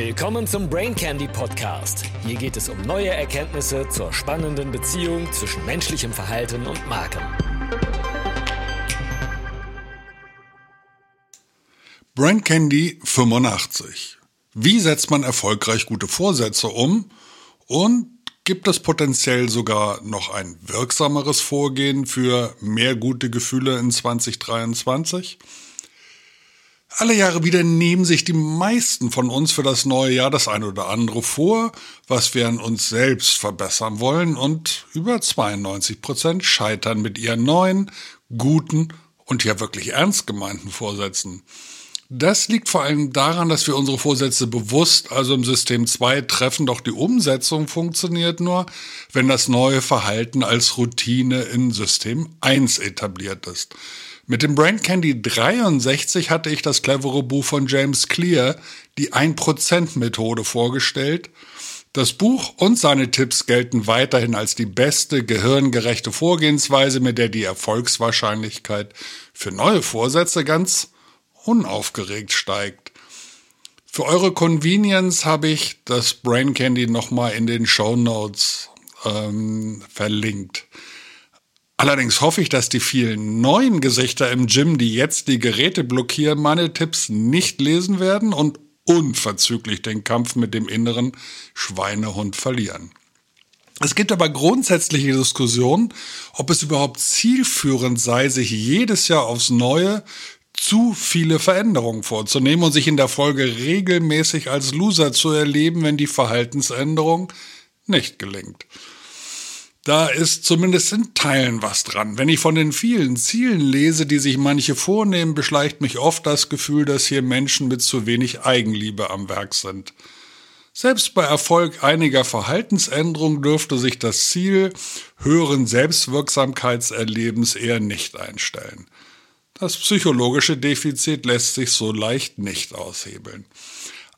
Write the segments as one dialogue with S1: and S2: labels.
S1: Willkommen zum Brain Candy Podcast. Hier geht es um neue Erkenntnisse zur spannenden Beziehung zwischen menschlichem Verhalten und Marken.
S2: Brain Candy 85. Wie setzt man erfolgreich gute Vorsätze um? Und gibt es potenziell sogar noch ein wirksameres Vorgehen für mehr gute Gefühle in 2023? Alle Jahre wieder nehmen sich die meisten von uns für das neue Jahr das eine oder andere vor, was wir an uns selbst verbessern wollen und über 92 Prozent scheitern mit ihren neuen, guten und ja wirklich ernst gemeinten Vorsätzen. Das liegt vor allem daran, dass wir unsere Vorsätze bewusst, also im System 2 treffen, doch die Umsetzung funktioniert nur, wenn das neue Verhalten als Routine in System 1 etabliert ist. Mit dem Brain Candy 63 hatte ich das clevere Buch von James Clear, die 1%-Methode, vorgestellt. Das Buch und seine Tipps gelten weiterhin als die beste gehirngerechte Vorgehensweise, mit der die Erfolgswahrscheinlichkeit für neue Vorsätze ganz unaufgeregt steigt. Für eure Convenience habe ich das Brain Candy nochmal in den Show Notes ähm, verlinkt. Allerdings hoffe ich, dass die vielen neuen Gesichter im Gym, die jetzt die Geräte blockieren, meine Tipps nicht lesen werden und unverzüglich den Kampf mit dem inneren Schweinehund verlieren. Es gibt aber grundsätzliche Diskussionen, ob es überhaupt zielführend sei, sich jedes Jahr aufs Neue zu viele Veränderungen vorzunehmen und sich in der Folge regelmäßig als Loser zu erleben, wenn die Verhaltensänderung nicht gelingt. Da ist zumindest in Teilen was dran. Wenn ich von den vielen Zielen lese, die sich manche vornehmen, beschleicht mich oft das Gefühl, dass hier Menschen mit zu wenig Eigenliebe am Werk sind. Selbst bei Erfolg einiger Verhaltensänderungen dürfte sich das Ziel höheren Selbstwirksamkeitserlebens eher nicht einstellen. Das psychologische Defizit lässt sich so leicht nicht aushebeln.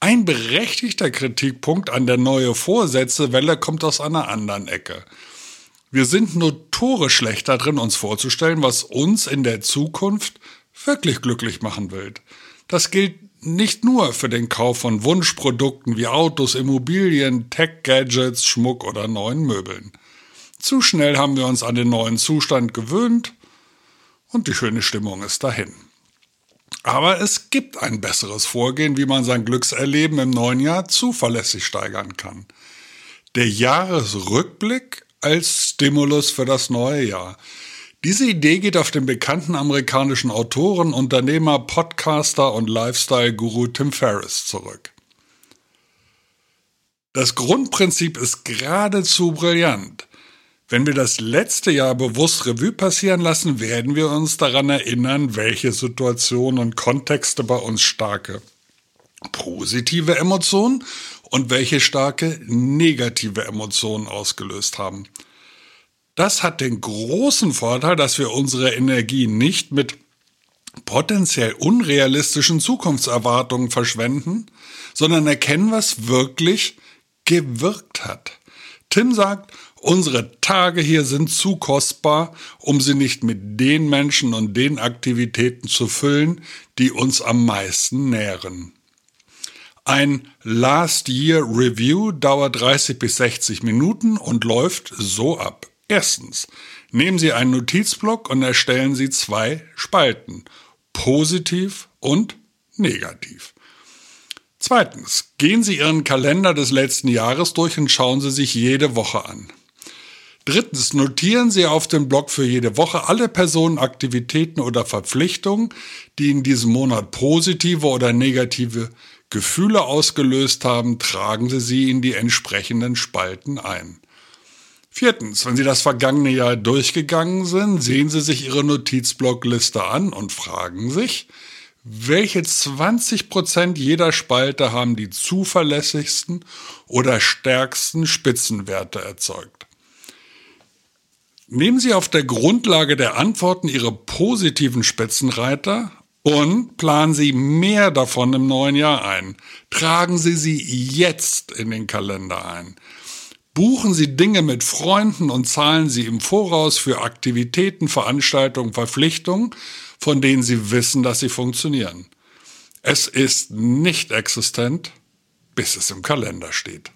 S2: Ein berechtigter Kritikpunkt an der neue Vorsätzewelle kommt aus einer anderen Ecke. Wir sind notorisch schlecht darin, uns vorzustellen, was uns in der Zukunft wirklich glücklich machen wird. Das gilt nicht nur für den Kauf von Wunschprodukten wie Autos, Immobilien, Tech-Gadgets, Schmuck oder neuen Möbeln. Zu schnell haben wir uns an den neuen Zustand gewöhnt und die schöne Stimmung ist dahin. Aber es gibt ein besseres Vorgehen, wie man sein Glückserleben im neuen Jahr zuverlässig steigern kann. Der Jahresrückblick als Stimulus für das neue Jahr. Diese Idee geht auf den bekannten amerikanischen Autoren, Unternehmer, Podcaster und Lifestyle-Guru Tim Ferriss zurück. Das Grundprinzip ist geradezu brillant. Wenn wir das letzte Jahr bewusst Revue passieren lassen, werden wir uns daran erinnern, welche Situationen und Kontexte bei uns starke positive Emotionen und welche starke negative Emotionen ausgelöst haben. Das hat den großen Vorteil, dass wir unsere Energie nicht mit potenziell unrealistischen Zukunftserwartungen verschwenden, sondern erkennen, was wirklich gewirkt hat. Tim sagt, unsere Tage hier sind zu kostbar, um sie nicht mit den Menschen und den Aktivitäten zu füllen, die uns am meisten nähren. Ein Last Year Review dauert 30 bis 60 Minuten und läuft so ab. Erstens, nehmen Sie einen Notizblock und erstellen Sie zwei Spalten, positiv und negativ. Zweitens, gehen Sie Ihren Kalender des letzten Jahres durch und schauen Sie sich jede Woche an. Drittens, notieren Sie auf dem Blog für jede Woche alle Personen, Aktivitäten oder Verpflichtungen, die in diesem Monat positive oder negative Gefühle ausgelöst haben, tragen Sie sie in die entsprechenden Spalten ein. Viertens, wenn Sie das vergangene Jahr durchgegangen sind, sehen Sie sich Ihre Notizblockliste an und fragen sich, welche 20 Prozent jeder Spalte haben die zuverlässigsten oder stärksten Spitzenwerte erzeugt? Nehmen Sie auf der Grundlage der Antworten Ihre positiven Spitzenreiter und planen Sie mehr davon im neuen Jahr ein. Tragen Sie sie jetzt in den Kalender ein. Buchen Sie Dinge mit Freunden und zahlen Sie im Voraus für Aktivitäten, Veranstaltungen, Verpflichtungen, von denen Sie wissen, dass sie funktionieren. Es ist nicht existent, bis es im Kalender steht.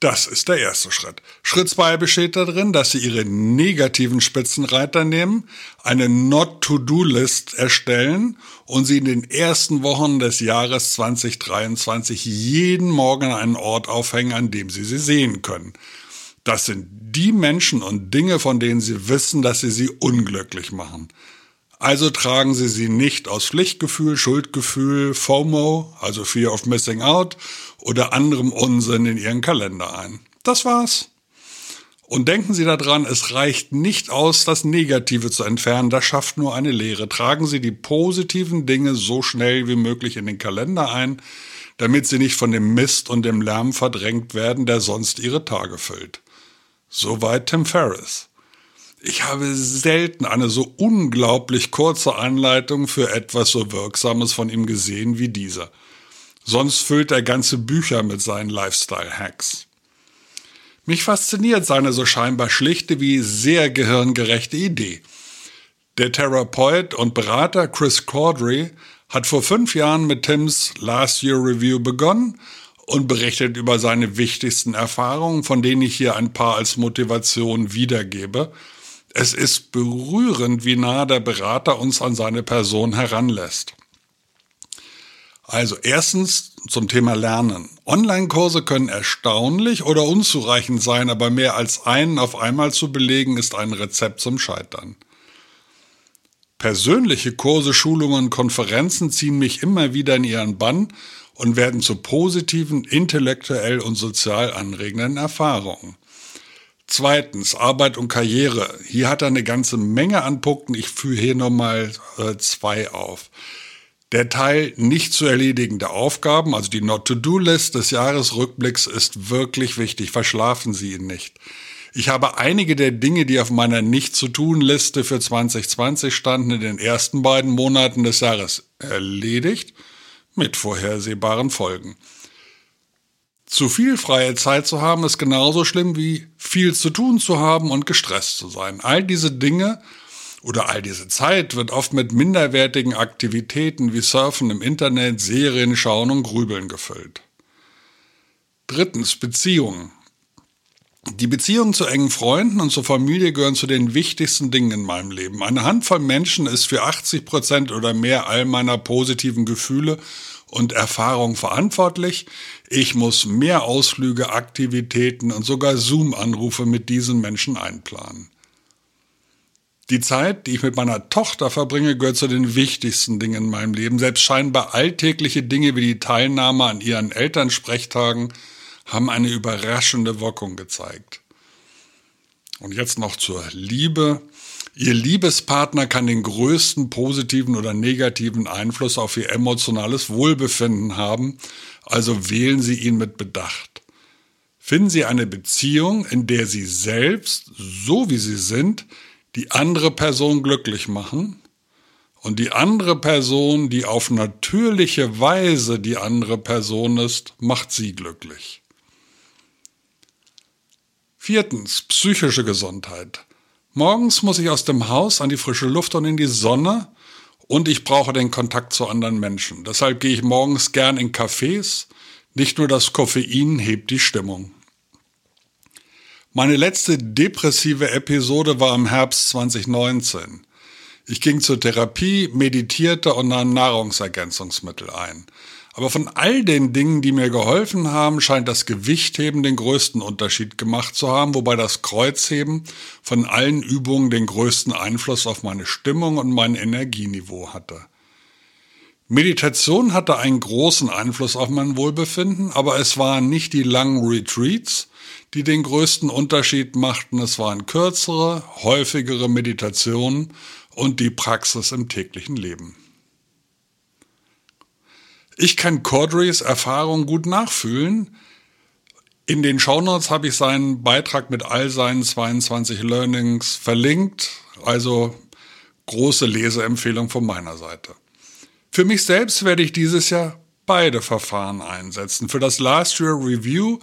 S2: Das ist der erste Schritt. Schritt zwei besteht darin, dass Sie Ihre negativen Spitzenreiter nehmen, eine Not-to-Do-List erstellen und sie in den ersten Wochen des Jahres 2023 jeden Morgen einen Ort aufhängen, an dem Sie sie sehen können. Das sind die Menschen und Dinge, von denen Sie wissen, dass sie sie unglücklich machen. Also tragen Sie sie nicht aus Pflichtgefühl, Schuldgefühl, FOMO, also Fear of Missing Out oder anderem Unsinn in Ihren Kalender ein. Das war's. Und denken Sie daran, es reicht nicht aus, das Negative zu entfernen, das schafft nur eine Leere. Tragen Sie die positiven Dinge so schnell wie möglich in den Kalender ein, damit sie nicht von dem Mist und dem Lärm verdrängt werden, der sonst Ihre Tage füllt. Soweit Tim Ferriss. Ich habe selten eine so unglaublich kurze Anleitung für etwas so Wirksames von ihm gesehen wie dieser. Sonst füllt er ganze Bücher mit seinen Lifestyle-Hacks. Mich fasziniert seine so scheinbar schlichte wie sehr gehirngerechte Idee. Der Therapeut und Berater Chris Cordry hat vor fünf Jahren mit Tims Last Year Review begonnen und berichtet über seine wichtigsten Erfahrungen, von denen ich hier ein paar als Motivation wiedergebe – es ist berührend, wie nah der Berater uns an seine Person heranlässt. Also erstens zum Thema Lernen. Online-Kurse können erstaunlich oder unzureichend sein, aber mehr als einen auf einmal zu belegen, ist ein Rezept zum Scheitern. Persönliche Kurse, Schulungen und Konferenzen ziehen mich immer wieder in ihren Bann und werden zu positiven, intellektuell und sozial anregenden Erfahrungen. Zweitens, Arbeit und Karriere. Hier hat er eine ganze Menge an Punkten. Ich führe hier nochmal äh, zwei auf. Der Teil nicht zu erledigende Aufgaben, also die Not-to-Do-List des Jahresrückblicks, ist wirklich wichtig. Verschlafen Sie ihn nicht. Ich habe einige der Dinge, die auf meiner Nicht-zu-tun-Liste für 2020 standen, in den ersten beiden Monaten des Jahres erledigt, mit vorhersehbaren Folgen. Zu viel freie Zeit zu haben ist genauso schlimm wie viel zu tun zu haben und gestresst zu sein. All diese Dinge oder all diese Zeit wird oft mit minderwertigen Aktivitäten wie Surfen im Internet, Serien schauen und Grübeln gefüllt. Drittens, Beziehungen. Die Beziehungen zu engen Freunden und zur Familie gehören zu den wichtigsten Dingen in meinem Leben. Eine Handvoll Menschen ist für 80 Prozent oder mehr all meiner positiven Gefühle und Erfahrung verantwortlich. Ich muss mehr Ausflüge, Aktivitäten und sogar Zoom-Anrufe mit diesen Menschen einplanen. Die Zeit, die ich mit meiner Tochter verbringe, gehört zu den wichtigsten Dingen in meinem Leben. Selbst scheinbar alltägliche Dinge wie die Teilnahme an ihren Elternsprechtagen haben eine überraschende Wirkung gezeigt. Und jetzt noch zur Liebe. Ihr Liebespartner kann den größten positiven oder negativen Einfluss auf Ihr emotionales Wohlbefinden haben, also wählen Sie ihn mit Bedacht. Finden Sie eine Beziehung, in der Sie selbst, so wie Sie sind, die andere Person glücklich machen und die andere Person, die auf natürliche Weise die andere Person ist, macht Sie glücklich. Viertens, psychische Gesundheit. Morgens muss ich aus dem Haus an die frische Luft und in die Sonne und ich brauche den Kontakt zu anderen Menschen. Deshalb gehe ich morgens gern in Cafés. Nicht nur das Koffein hebt die Stimmung. Meine letzte depressive Episode war im Herbst 2019. Ich ging zur Therapie, meditierte und nahm Nahrungsergänzungsmittel ein. Aber von all den Dingen, die mir geholfen haben, scheint das Gewichtheben den größten Unterschied gemacht zu haben, wobei das Kreuzheben von allen Übungen den größten Einfluss auf meine Stimmung und mein Energieniveau hatte. Meditation hatte einen großen Einfluss auf mein Wohlbefinden, aber es waren nicht die langen Retreats, die den größten Unterschied machten, es waren kürzere, häufigere Meditationen und die Praxis im täglichen Leben. Ich kann Cordrys Erfahrung gut nachfühlen. In den Shownotes habe ich seinen Beitrag mit all seinen 22 Learnings verlinkt. Also große Leseempfehlung von meiner Seite. Für mich selbst werde ich dieses Jahr beide Verfahren einsetzen. Für das Last Year Review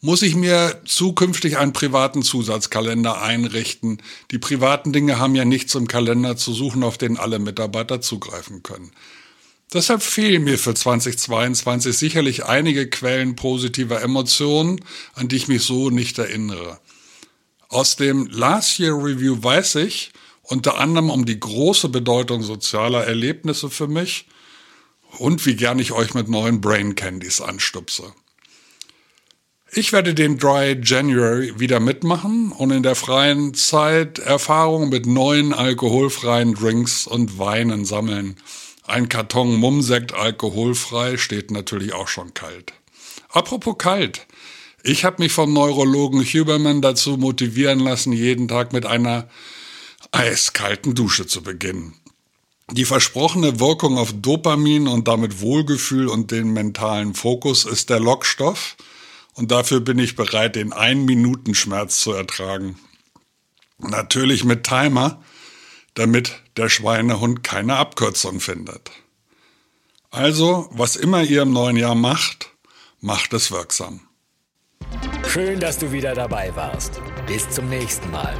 S2: muss ich mir zukünftig einen privaten Zusatzkalender einrichten. Die privaten Dinge haben ja nichts im Kalender zu suchen, auf den alle Mitarbeiter zugreifen können. Deshalb fehlen mir für 2022 sicherlich einige Quellen positiver Emotionen, an die ich mich so nicht erinnere. Aus dem Last Year Review weiß ich unter anderem um die große Bedeutung sozialer Erlebnisse für mich und wie gern ich euch mit neuen Brain Candies anstupse. Ich werde den Dry January wieder mitmachen und in der freien Zeit Erfahrungen mit neuen alkoholfreien Drinks und Weinen sammeln. Ein Karton Mumsekt alkoholfrei steht natürlich auch schon kalt. Apropos kalt. Ich habe mich vom Neurologen Huberman dazu motivieren lassen, jeden Tag mit einer eiskalten Dusche zu beginnen. Die versprochene Wirkung auf Dopamin und damit Wohlgefühl und den mentalen Fokus ist der Lockstoff und dafür bin ich bereit, den Ein-Minuten-Schmerz zu ertragen. Natürlich mit Timer, damit der Schweinehund keine Abkürzung findet. Also, was immer ihr im neuen Jahr macht, macht es wirksam.
S1: Schön, dass du wieder dabei warst. Bis zum nächsten Mal.